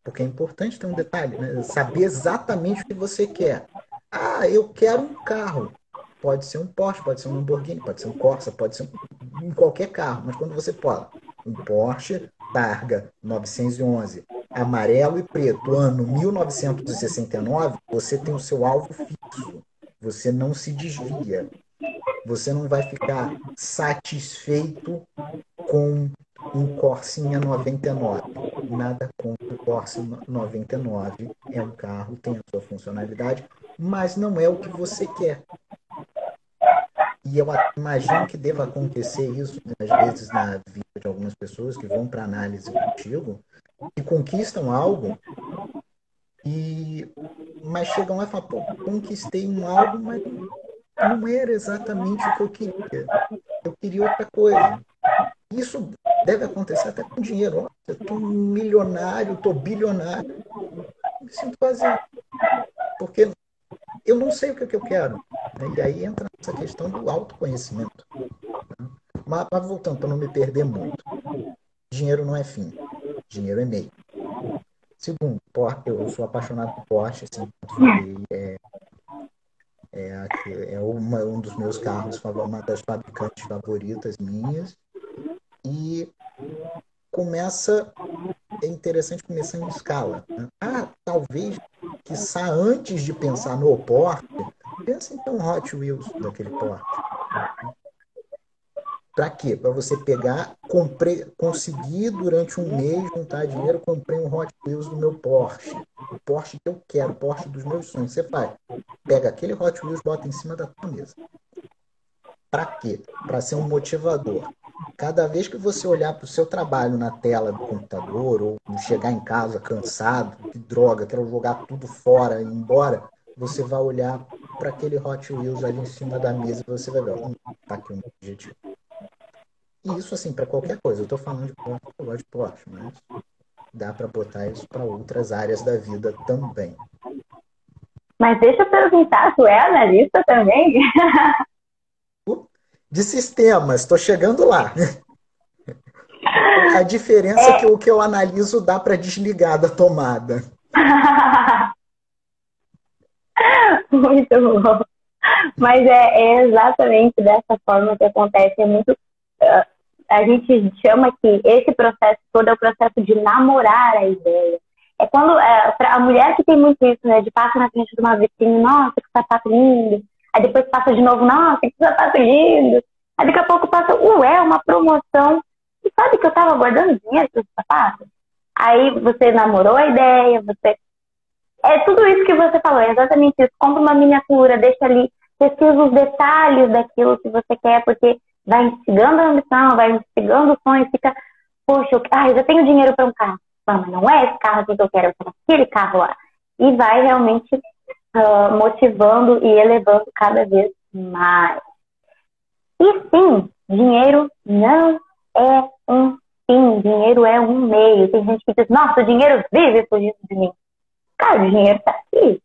Porque é importante ter um detalhe, né? saber exatamente o que você quer. Ah, eu quero um carro. Pode ser um Porsche, pode ser um Lamborghini, pode ser um Corsa, pode ser um, qualquer carro. Mas quando você fala um Porsche Targa 911, amarelo e preto, ano 1969, você tem o seu alvo fixo. Você não se desvia. Você não vai ficar satisfeito com um Corsinha 99. Nada contra o Corsa 99. É um carro, tem a sua funcionalidade, mas não é o que você quer. E eu imagino que deva acontecer isso, às vezes, na vida de algumas pessoas que vão para análise contigo, e conquistam algo, e mas chegam lá e falam, pô, conquistei um algo, mas não era exatamente o que eu queria. Eu queria outra coisa. Isso deve acontecer até com dinheiro. eu estou milionário, estou bilionário. Me sinto vazio. Porque eu não sei o que, é que eu quero. Né? E aí entra essa questão do autoconhecimento. Né? Mas, mas voltando, para não me perder muito. Dinheiro não é fim. Dinheiro é meio. Segundo, eu sou apaixonado por Porsche, assim, é, é, é uma, um dos meus carros, uma das fabricantes favoritas minhas. E começa, é interessante começar em escala. Né? Ah, talvez, quiçá antes de pensar no porte, pensa então Hot Wheels daquele porte. Para quê? Para você pegar, comprei, conseguir durante um mês juntar dinheiro, comprei um Hot Wheels do meu Porsche. O Porsche que eu quero, o Porsche dos meus sonhos. Você faz, pega aquele Hot Wheels, bota em cima da tua mesa. Para quê? Para ser um motivador. Cada vez que você olhar para o seu trabalho na tela do computador ou chegar em casa cansado, que droga, quero jogar tudo fora e ir embora, você vai olhar para aquele Hot Wheels ali em cima da mesa e você vai ver, hum, tá aqui um objetivo. E isso, assim, para qualquer coisa. Eu estou falando de Porsche, eu gosto de Porsche, mas dá para botar isso para outras áreas da vida também. Mas deixa eu perguntar, tu é analista também? De sistemas, estou chegando lá. A diferença é, é que o que eu analiso dá para desligar da tomada. Muito bom. Mas é, é, exatamente dessa forma que acontece. É muito. Uh, a gente chama que esse processo todo é o processo de namorar a ideia. É quando é, a mulher que tem muito isso, né? De passar na frente de uma vitrine, nossa, que sapato lindo. Aí depois passa de novo, nossa, que sapato lindo. Aí daqui a pouco passa, ué, uma promoção. Sabe que eu tava guardando dinheiro para sapatos? Aí você namorou a ideia, você. É tudo isso que você falou, é exatamente isso. Compra uma miniatura, deixa ali, pesquisa os detalhes daquilo que você quer, porque vai instigando a ambição, vai instigando o sonho, fica, poxa, eu, ah, eu já tenho dinheiro para um carro. Não, mas não é esse carro que eu quero, eu quero aquele carro lá. E vai realmente uh, motivando e elevando cada vez mais. E sim, dinheiro não é um fim, dinheiro é um meio. Tem gente que diz, nossa, o dinheiro vive fugindo de mim. Cara, o dinheiro está aqui.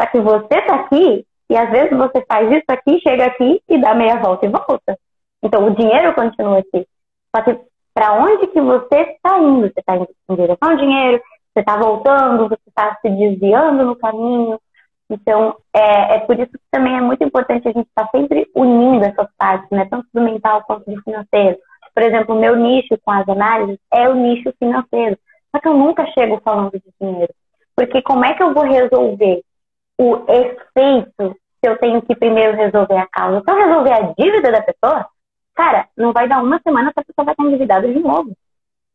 Só que você está aqui e às vezes você faz isso aqui, chega aqui e dá meia volta e volta. Então o dinheiro continua aqui. Só que para onde que você está indo? Você está indo em direção ao dinheiro, você está voltando, você está se desviando no caminho. Então, é, é por isso que também é muito importante a gente estar tá sempre unindo essas partes, né? Tanto do mental quanto do financeiro. Por exemplo, o meu nicho com as análises é o nicho financeiro. Só que eu nunca chego falando de dinheiro. Porque como é que eu vou resolver o efeito se eu tenho que primeiro resolver a causa? Se eu resolver a dívida da pessoa, cara, não vai dar uma semana que a pessoa vai estar endividada de novo.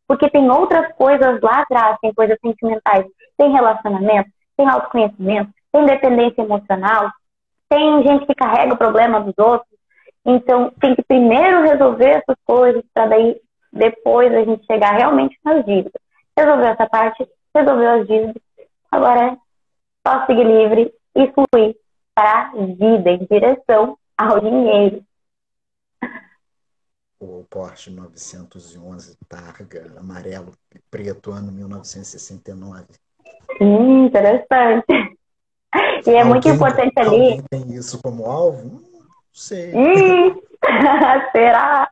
Porque tem outras coisas lá atrás, tem coisas sentimentais, tem relacionamento, tem autoconhecimento, tem dependência emocional, tem gente que carrega o problema dos outros. Então, tem que primeiro resolver essas coisas para daí depois a gente chegar realmente nas dívidas. Resolveu essa parte, resolveu as dívidas, agora é só seguir livre e fluir para a vida, em direção ao dinheiro. O Porsche 911 Targa, amarelo e preto, ano 1969. Hum, interessante. E é alguém, muito importante ali. tem isso como alvo? Sei. Será?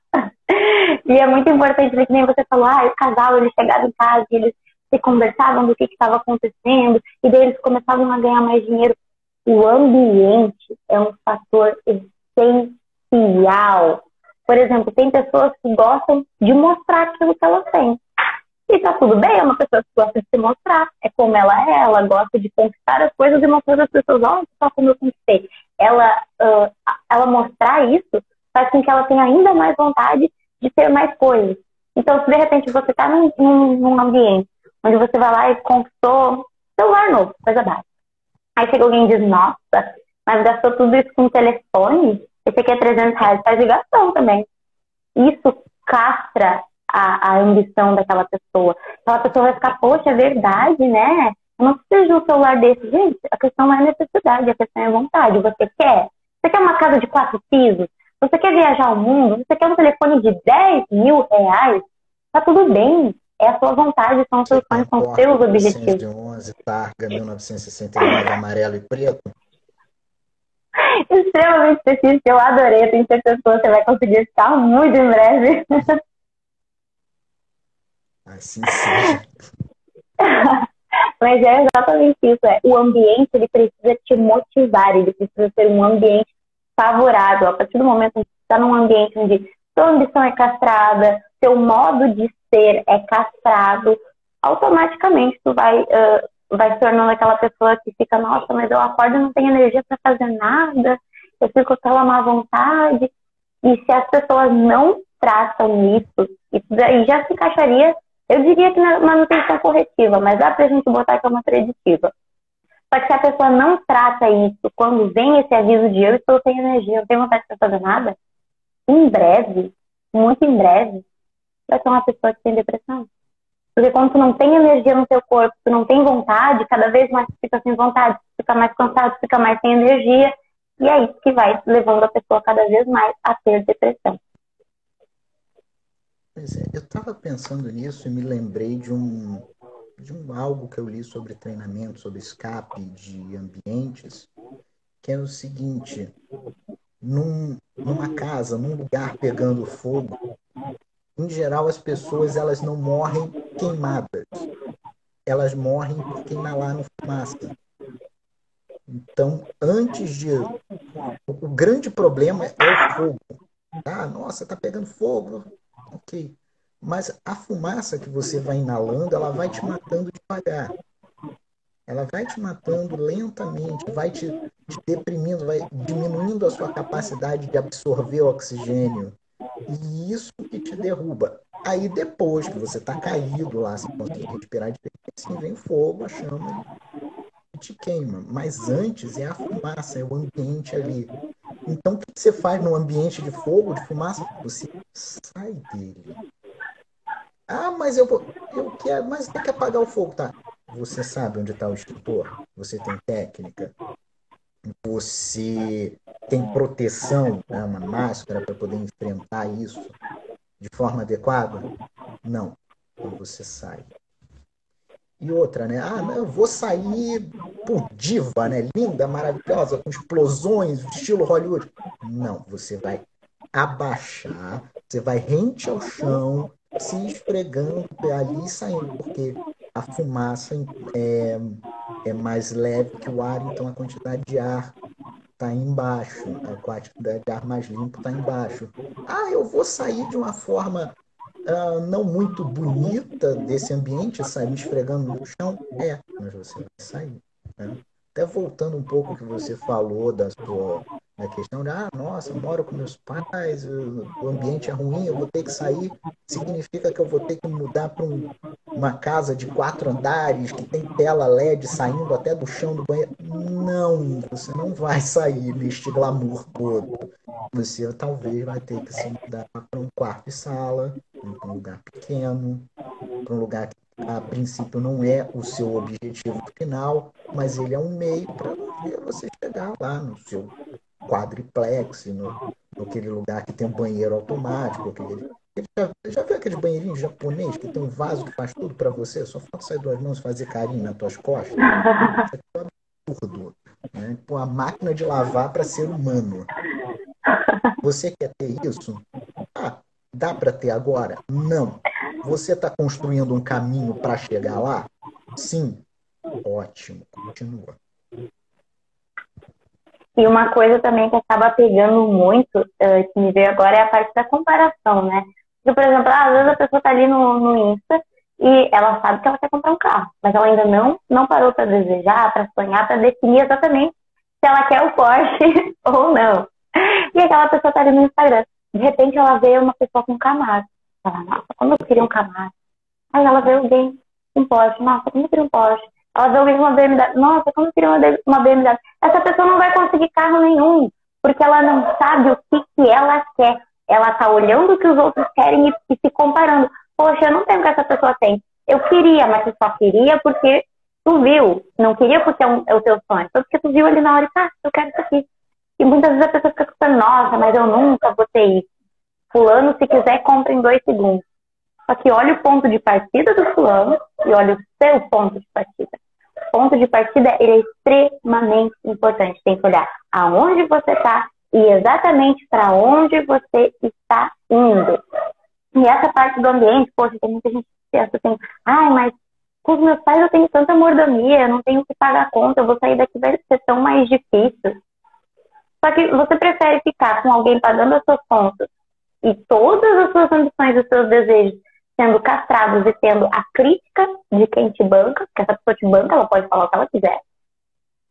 E é muito importante, que nem você falou, ah, o casal, eles chegavam em casa e eles se conversavam do que estava acontecendo, e daí eles começavam a ganhar mais dinheiro. O ambiente é um fator essencial. Por exemplo, tem pessoas que gostam de mostrar aquilo que elas têm. E tá tudo bem, é uma pessoa que gosta de se mostrar. É como ela é, ela gosta de conquistar as coisas e mostrar as pessoas, olha só como eu conquistei. Ela, uh, ela mostrar isso faz com que ela tenha ainda mais vontade de ter mais coisas. Então, se de repente você está num, num, ambiente onde você vai lá e conquistou celular novo, coisa básica. Aí chega alguém e diz, nossa, mas gastou tudo isso com telefone? Esse aqui é 300 reais, faz ligação também. Isso castra a, a ambição daquela pessoa. Aquela pessoa vai ficar, poxa, é verdade, né? Eu não preciso de um celular desse. Gente, a questão não é necessidade, a questão é vontade. Você quer? Você quer uma casa de quatro pisos? Você quer viajar ao mundo? Você quer um telefone de 10 mil reais? Tá tudo bem. É a sua vontade, são os seus sonhos, são os seus objetivos. 11, Targa, 1969, amarelo e preto. Extremamente específico, eu adorei. Tenho certeza que você vai conseguir ficar muito em breve. Assim seja. Mas é exatamente isso. É. O ambiente ele precisa te motivar, ele precisa ser um ambiente favorável. A partir do momento que você está num ambiente onde sua ambição é castrada, seu modo de ser é castrado, automaticamente tu vai, uh, vai se tornando aquela pessoa que fica, nossa, mas eu acordo e não tenho energia para fazer nada, eu fico com má vontade. E se as pessoas não tratam isso, isso daí já se encaixaria, eu diria que na manutenção corretiva, mas dá pra gente botar que é uma preditiva. Só que se a pessoa não trata isso, quando vem esse aviso de eu estou sem energia, não tenho vontade de fazer nada, em breve, muito em breve, vai ser uma pessoa que tem depressão. Porque quando tu não tem energia no teu corpo, tu não tem vontade, cada vez mais tu fica sem vontade, tu fica mais cansado, tu fica mais sem energia, e é isso que vai levando a pessoa cada vez mais a ter depressão. Pois é, eu estava pensando nisso e me lembrei de um, de um algo que eu li sobre treinamento, sobre escape de ambientes, que é o seguinte: num, numa casa, num lugar pegando fogo, em geral as pessoas elas não morrem queimadas, elas morrem porque inalaram fumaça. Então, antes de. O grande problema é o fogo. Ah, nossa, tá pegando fogo. Ok. Mas a fumaça que você vai inalando, ela vai te matando devagar. Ela vai te matando lentamente, vai te, te deprimindo, vai diminuindo a sua capacidade de absorver o oxigênio. E isso que te derruba. Aí depois que você está caído lá, sem conseguir respirar direito, assim vem fogo, a chama e te queima. Mas antes é a fumaça, é o ambiente ali. Então o que você faz no ambiente de fogo, de fumaça? Você sai dele. Ah, mas eu vou. Eu quero, mas tem que apagar o fogo, tá? Você sabe onde está o extintor? Você tem técnica? Você tem proteção, né, uma máscara para poder enfrentar isso de forma adequada? Não. Então você sai. E outra, né? Ah, eu vou sair por diva, né? Linda, maravilhosa, com explosões, estilo Hollywood. Não, você vai abaixar, você vai rente ao chão, se esfregando ali e saindo, porque a fumaça é, é mais leve que o ar, então a quantidade de ar está embaixo, a quantidade de ar mais limpo está embaixo. Ah, eu vou sair de uma forma uh, não muito bonita desse ambiente, sair esfregando no chão? É, mas você vai sair. Né? Até voltando um pouco que você falou da sua A questão de, ah, nossa, moro com meus pais, o ambiente é ruim, eu vou ter que sair, significa que eu vou ter que mudar para um, uma casa de quatro andares, que tem tela LED saindo até do chão do banheiro. Não, você não vai sair neste glamour todo. Você talvez vai ter que se mudar para um quarto e sala, para um lugar pequeno, para um lugar que a princípio não é o seu objetivo final, mas ele é um meio para você chegar lá no seu quadriplex, no, naquele lugar que tem um banheiro automático. Aquele, já, já viu aqueles banheirinhos japonês que tem um vaso que faz tudo para você? Só falta sair duas mãos e fazer carinho nas tuas costas? Isso é um absurdo. Né? A máquina de lavar para ser humano. Você quer ter isso? Ah, dá para ter agora? Não. Você está construindo um caminho para chegar lá? Sim. Ótimo. Continua. E uma coisa também que acaba pegando muito, uh, que me veio agora, é a parte da comparação, né? Porque, por exemplo, às vezes a pessoa está ali no, no Insta e ela sabe que ela quer comprar um carro, mas ela ainda não, não parou para desejar, para sonhar, para definir exatamente se ela quer o Porsche ou não. E aquela pessoa está ali no Instagram. De repente ela vê uma pessoa com um Camaro. Ela, nossa, como eu queria um Camaro. Aí ela vê alguém com um Porsche. Nossa, como eu queria um Porsche. Ela vê uma BMW. Nossa, como eu queria uma BMW. Essa pessoa não vai conseguir carro nenhum, porque ela não sabe o que, que ela quer. Ela tá olhando o que os outros querem e, e se comparando. Poxa, eu não tenho o que essa pessoa tem. Eu queria, mas eu só queria porque tu viu. Não queria porque é, um, é o teu sonho. Só porque tu viu ali na hora e tá, eu quero isso aqui. E muitas vezes a pessoa fica pensando, nossa, mas eu nunca vou ter isso. Fulano, se quiser, compra em dois segundos. Só que olha o ponto de partida do fulano e olha o seu ponto de partida ponto de partida ele é extremamente importante. Tem que olhar aonde você está e exatamente para onde você está indo. E essa parte do ambiente, poxa, tem muita gente que pensa assim, ai, mas com os meus pais eu tenho tanta mordomia, eu não tenho que pagar conta, eu vou sair daqui, vai ser tão mais difícil. Só que você prefere ficar com alguém pagando as suas contas e todas as suas ambições os seus desejos sendo castrados e tendo a crítica de quem te banca, que essa pessoa te banca, ela pode falar o que ela quiser.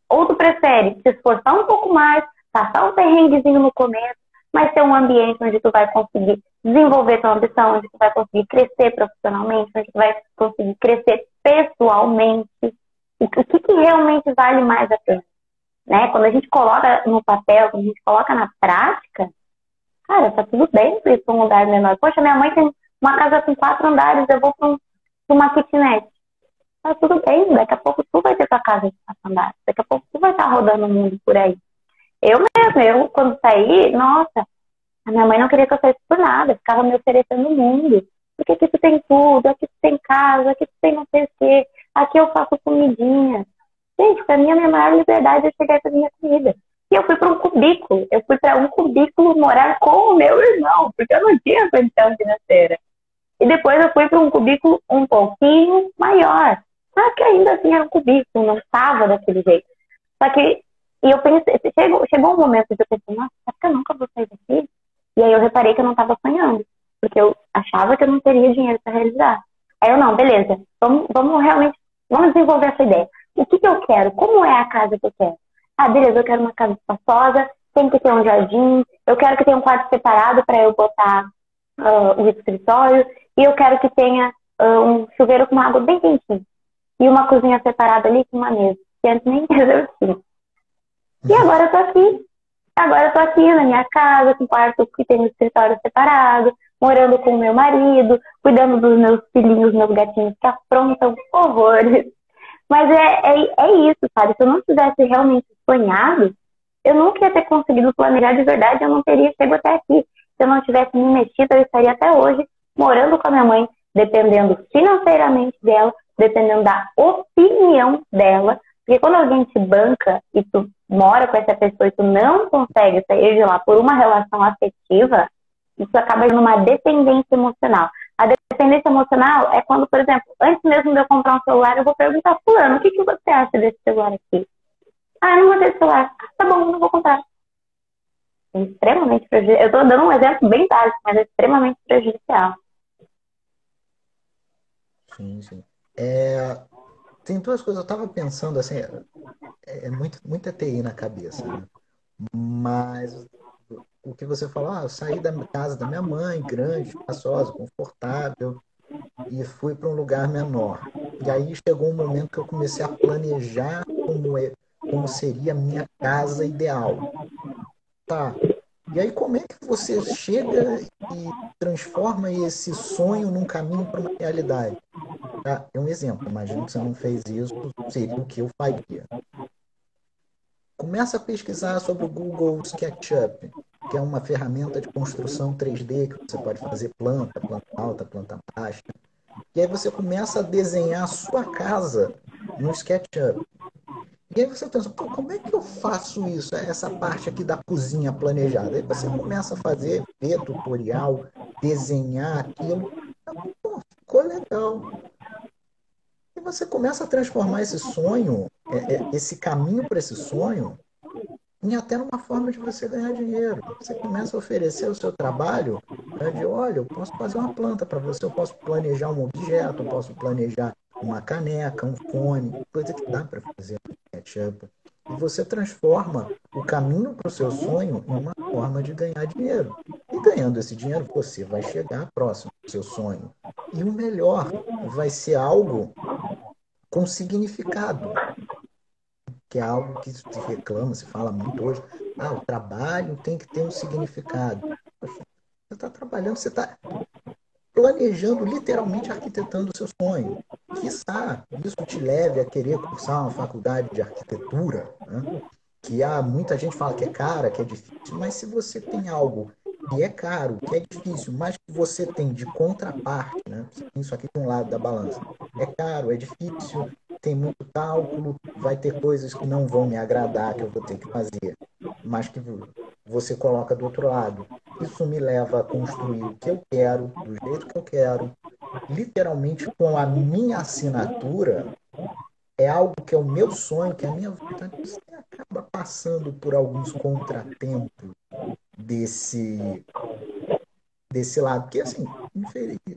Ou tu prefere se esforçar um pouco mais, passar um perrenguezinho no começo, mas ter um ambiente onde tu vai conseguir desenvolver tua ambição, onde tu vai conseguir crescer profissionalmente, onde tu vai conseguir crescer pessoalmente. O que, que realmente vale mais a pena? Né? Quando a gente coloca no papel, quando a gente coloca na prática, cara, tá tudo bem ir para um lugar menor. Poxa, minha mãe tem uma casa com quatro andares, eu vou para um, uma kitnet. Tá tudo bem, daqui a pouco tu vai ter tua casa de quatro andares, daqui a pouco tu vai estar rodando o mundo por aí. Eu mesmo, eu quando saí, nossa, a minha mãe não queria que eu saísse por nada, ficava me oferecendo o mundo. Porque aqui tu tem tudo, aqui tu tem casa, aqui tu tem não sei o quê, aqui eu faço comidinha. Gente, pra mim a minha maior liberdade é chegar e minha comida. E eu fui para um cubículo, eu fui para um cubículo morar com o meu irmão, porque eu não tinha condição financeira. E depois eu fui para um cubículo um pouquinho maior. Só que ainda assim era um cubículo, não estava daquele jeito. Só que e eu pensei, chegou, chegou um momento que eu pensei, nossa, será que eu nunca vou sair daqui? E aí eu reparei que eu não estava sonhando, porque eu achava que eu não teria dinheiro para realizar. Aí eu, não, beleza, vamos, vamos realmente, vamos desenvolver essa ideia. O que, que eu quero? Como é a casa que eu quero? Ah, beleza, eu quero uma casa espaçosa, tem que ter um jardim, eu quero que tenha um quarto separado para eu botar uh, o escritório, e eu quero que tenha uh, um chuveiro com uma água bem quentinha. E uma cozinha separada ali com uma mesa. Que antes nem eu tinha. E uhum. agora eu tô aqui. Agora eu tô aqui na minha casa, com quarto que tem um escritório separado, morando com o meu marido, cuidando dos meus filhinhos, meus gatinhos que afrontam horrores. Mas é, é, é isso, sabe? Se eu não tivesse realmente sonhado, eu nunca ia ter conseguido planejar de verdade, eu não teria chegado até aqui. Se eu não tivesse me mexido, eu estaria até hoje morando com a minha mãe, dependendo financeiramente dela, dependendo da opinião dela. Porque quando alguém te banca e tu mora com essa pessoa e tu não consegue sair de lá por uma relação afetiva, isso acaba sendo uma dependência emocional. A dependência emocional é quando, por exemplo, antes mesmo de eu comprar um celular, eu vou perguntar, fulano, o que, que você acha desse celular aqui? Ah, não vou ter celular. Ah, tá bom, não vou comprar. É extremamente prejudicial. Eu estou dando um exemplo bem básico, mas é extremamente prejudicial. Sim, sim. É, tem duas coisas, eu estava pensando assim, é, é muito, muita TI na cabeça. Né? Mas o que você falou, ah, eu saí da casa da minha mãe, grande, espaçosa, confortável, e fui para um lugar menor. E aí chegou um momento que eu comecei a planejar como, é, como seria a minha casa ideal. Tá. E aí como é que você chega e transforma esse sonho num caminho para uma realidade? Tá? É um exemplo. Imagina que você não fez isso, seria o que eu faria. Começa a pesquisar sobre o Google SketchUp, que é uma ferramenta de construção 3D que você pode fazer planta, planta alta, planta baixa. E aí você começa a desenhar a sua casa no SketchUp. E aí você pensa, como é que eu faço isso? Essa parte aqui da cozinha planejada. Aí você começa a fazer, ver tutorial, desenhar aquilo. Pô, ficou legal. E você começa a transformar esse sonho, é, é, esse caminho para esse sonho, em até uma forma de você ganhar dinheiro. Você começa a oferecer o seu trabalho né, de, olha, eu posso fazer uma planta para você, eu posso planejar um objeto, eu posso planejar uma caneca, um fone, coisa que dá para fazer E você transforma o caminho para o seu sonho em uma forma de ganhar dinheiro. E ganhando esse dinheiro, você vai chegar próximo do seu sonho. E o melhor, vai ser algo com significado que é algo que se reclama, se fala muito hoje. Ah, o trabalho tem que ter um significado. Você está trabalhando, você está planejando, literalmente arquitetando o seu sonho. Quizá isso te leve a querer cursar uma faculdade de arquitetura, né? que há muita gente fala que é cara, que é difícil, mas se você tem algo que é caro, que é difícil, mas que você tem de contraparte, né? Isso aqui de um lado da balança. É caro, é difícil, tem muito cálculo, vai ter coisas que não vão me agradar, que eu vou ter que fazer, mas que você coloca do outro lado. Isso me leva a construir o que eu quero, do jeito que eu quero, literalmente com a minha assinatura. É algo que é o meu sonho, que é a minha vontade. Você acaba passando por alguns contratempos desse desse lado. Porque, assim,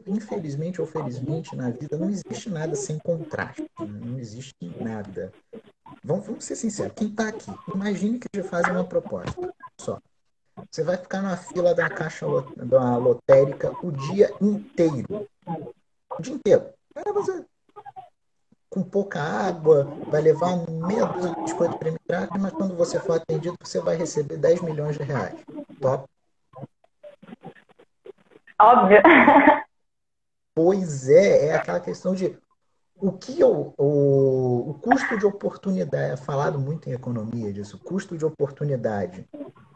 infelizmente ou felizmente na vida não existe nada sem contraste. Né? Não existe nada. Vamos, vamos ser sinceros. Quem está aqui, imagine que te fazem uma proposta. Só. Você vai ficar na fila da caixa da lotérica o dia inteiro. O dia inteiro. Aí você, com pouca água, vai levar meia dúzia de biscoito para entrar, mas quando você for atendido, você vai receber 10 milhões de reais. Top? Óbvio. Pois é, é aquela questão de o que eu, o, o custo de oportunidade, é falado muito em economia disso, custo de oportunidade.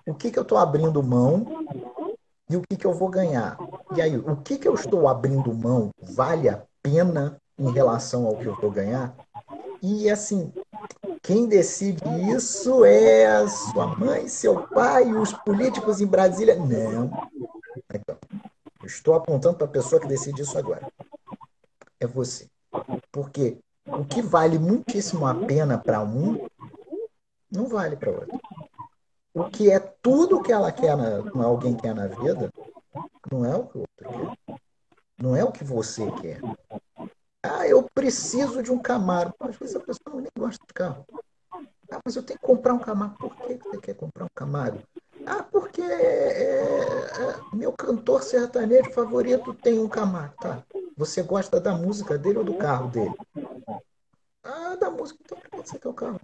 O que, que eu estou abrindo mão e o que, que eu vou ganhar? E aí, o que, que eu estou abrindo mão vale a pena em relação ao que eu vou ganhar? E assim, quem decide isso é a sua mãe, seu pai, os políticos em Brasília? Não. Então, estou apontando para a pessoa que decide isso agora. É você. Porque o que vale muitíssimo a pena para um, não vale para outro. O que é tudo que ela quer, na, alguém quer na vida, não é o que o outro quer. Não é o que você quer. Ah, eu preciso de um Camaro. Às vezes a pessoa nem gosta de carro. Ah, mas eu tenho que comprar um Camaro. Por que você quer comprar um Camaro? Ah, porque é, é, meu cantor sertanejo favorito tem um Camaro. Tá. Você gosta da música dele ou do carro dele? Ah, da música. Então por que você quer o carro?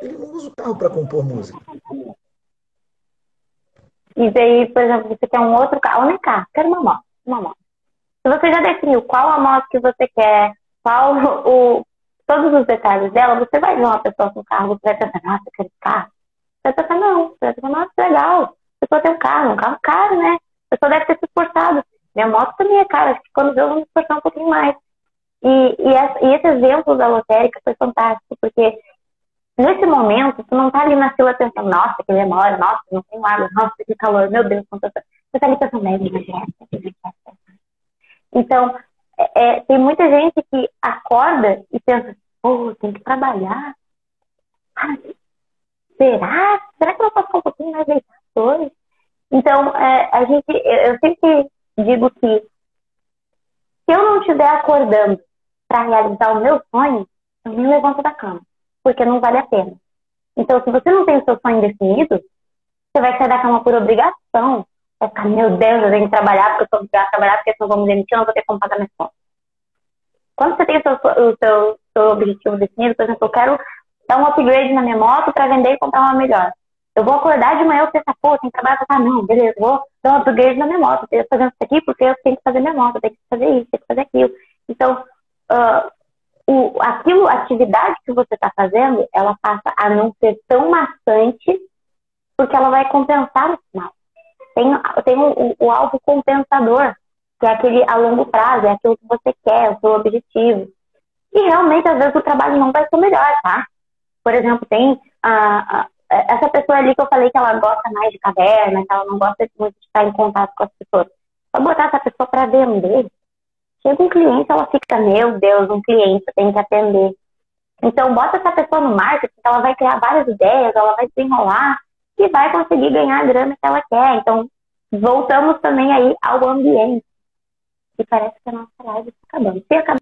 Ele não usa o carro para compor música. E daí, por exemplo, você quer um outro carro, nem carro, quero uma moto, uma moto. Se você já definiu qual a moto que você quer, qual o, todos os detalhes dela, você vai ver uma pessoa com carro, você vai pensar, nossa, esse carro. Você vai pensar, não, você vai pensar, nossa, legal. A pessoa tem um carro, um carro caro, né? A pessoa deve ter se esforçado. Minha moto também é cara, acho que quando eu vou me esforçar um pouquinho mais. E, e, e esse exemplo da lotérica foi fantástico, porque nesse momento, tu não tá ali na fila pensando, nossa, que demora, nossa, não tem água, nossa, que calor, meu Deus, quanto... você tá ali pensando, né, Então, é, é, tem muita gente que acorda e pensa, pô, tem que trabalhar. Será? Será que eu posso ficar um pouquinho mais deitado hoje? Então, é, a gente, eu sempre digo que se eu não estiver acordando para realizar o meu sonho, eu nem levanto da cama, porque não vale a pena. Então, se você não tem o seu sonho definido, você vai sair da cama por obrigação. Vai ficar, meu Deus, eu tenho que trabalhar porque eu sou obrigada a trabalhar, porque senão vão me demitir, eu não vou ter como pagar minhas contas. Quando você tem o seu, o seu, seu objetivo definido, por exemplo, eu quero dar um upgrade na minha moto para vender e comprar uma melhor. Eu vou acordar de manhã e pensar, pô, tem que trabalhar pra não, beleza, vou dar um upgrade na minha moto. Eu tenho que fazer isso aqui porque eu tenho que fazer minha moto, eu tenho que fazer isso, tenho que fazer aquilo. Então, uh, o, aquilo, a atividade que você está fazendo, ela passa a não ser tão maçante porque ela vai compensar no final. Tem, tem o, o, alvo compensador, que é aquele a longo prazo, é aquilo que você quer, o seu objetivo. E realmente, às vezes, o trabalho não vai ser melhor, tá? Por exemplo, tem a, a, essa pessoa ali que eu falei que ela gosta mais de caverna, que ela não gosta muito de estar em contato com as pessoas. Só botar essa pessoa para vender. Chega um cliente, ela fica, meu Deus, um cliente, tenho que atender. Então, bota essa pessoa no marketing, ela vai criar várias ideias, ela vai desenrolar e vai conseguir ganhar a grana que ela quer. Então, voltamos também aí ao ambiente. E parece que a nossa live está acabando. Se acabar